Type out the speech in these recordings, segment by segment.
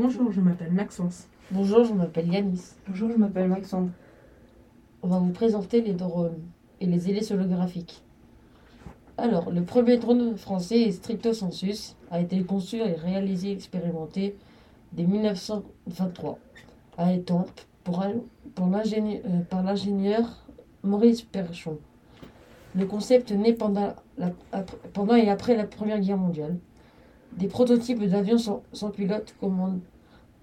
Bonjour, je m'appelle Maxence. Bonjour, je m'appelle Yanis. Bonjour, je m'appelle Maxandre. On va vous présenter les drones et les hélices holographiques. Alors, le premier drone français est Stricto Sensus, a été conçu et réalisé et expérimenté dès 1923 à Étampes pour pour euh, par l'ingénieur Maurice Perchon. Le concept naît pendant, la- ap- pendant et après la Première Guerre mondiale. Des prototypes d'avions sans, pilote commande,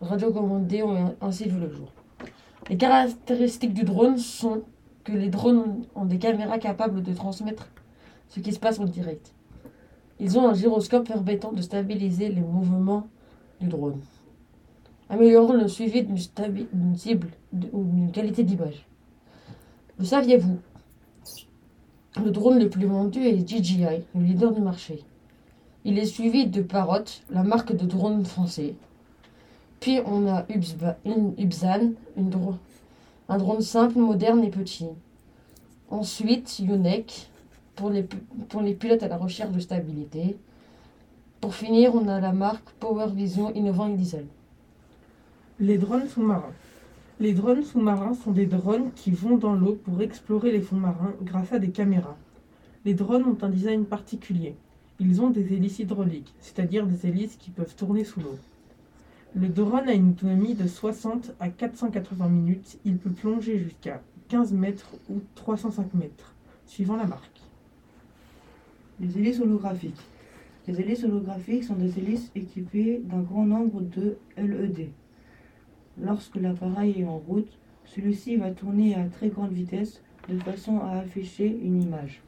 radiocommandés ont ainsi vu le jour. Les caractéristiques du drone sont que les drones ont des caméras capables de transmettre ce qui se passe en direct. Ils ont un gyroscope permettant de stabiliser les mouvements du drone, améliorant le suivi d'une cible ou d'une qualité d'image. Le saviez-vous? Le drone le plus vendu est DJI, le leader du marché. Il est suivi de Parrot, la marque de drone français. Puis on a dro- un drone simple, moderne et petit. Ensuite, Yonek, pour les, pilotes à la recherche de stabilité. Pour finir, on a la marque Power Vision Innovant et. Les drones sous-marins. Les drones sous-marins sont des drones qui vont dans l'eau pour explorer les fonds marins grâce à des caméras. Les drones ont un design particulier. Ils ont des hélices hydrauliques, c'est-à-dire des hélices qui peuvent tourner sous l'eau. Le drone a une autonomie de 60 à 480 minutes. Il peut plonger jusqu'à 15 mètres ou 305 mètres, suivant la marque. Les hélices holographiques. Les hélices holographiques sont des hélices équipées d'un grand nombre de LED. Lorsque l'appareil est en route, celui-ci va tourner à très grande vitesse de façon à afficher une image.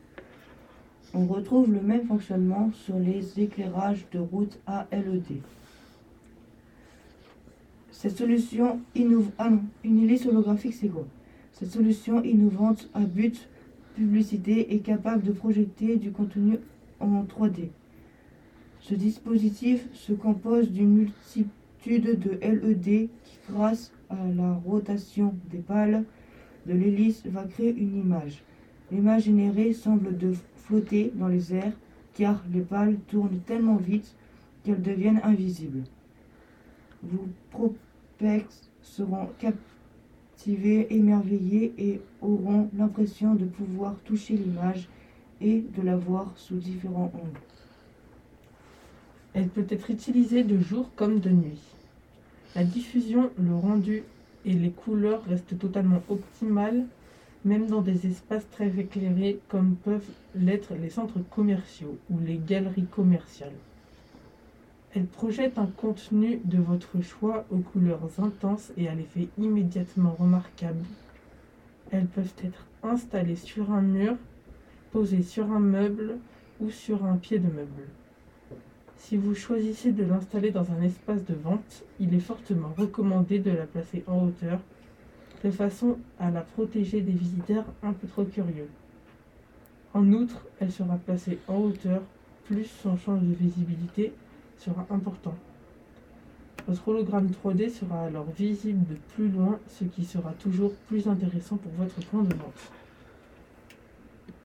On retrouve le même fonctionnement sur les éclairages de route à LED. Cette solution innov... Ah une hélice holographique c'est Cette solution innovante à but publicité est capable de projeter du contenu en 3D. Ce dispositif se compose d'une multitude de LED qui, grâce à la rotation des pales de l'hélice, va créer une image. L'image générée semble flotter dans les airs car les pales tournent tellement vite qu'elles deviennent invisibles. Vos propex seront captivés, émerveillés et auront l'impression de pouvoir toucher l'image et de la voir sous différents angles. Elle peut être utilisée de jour comme de nuit. La diffusion, le rendu et les couleurs restent totalement optimales, même dans des espaces très éclairés comme peuvent l'être les centres commerciaux ou les galeries commerciales. Elle projette un contenu de votre choix aux couleurs intenses et à l'effet immédiatement remarquable. Elles peuvent être installées sur un mur, posées sur un meuble ou sur un pied de meuble. Si vous choisissez de l'installer dans un espace de vente, il est fortement recommandé de la placer en hauteur, de façon à la protéger des visiteurs un peu trop curieux. En outre, elle sera placée en hauteur, plus son champ de visibilité sera important. Votre hologramme 3D sera alors visible de plus loin, ce qui sera toujours plus intéressant pour votre point de vente.